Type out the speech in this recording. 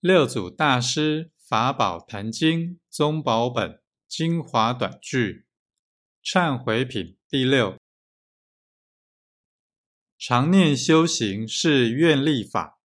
六祖大师法宝坛经宗宝本精华短句忏悔品第六常念修行是愿力法。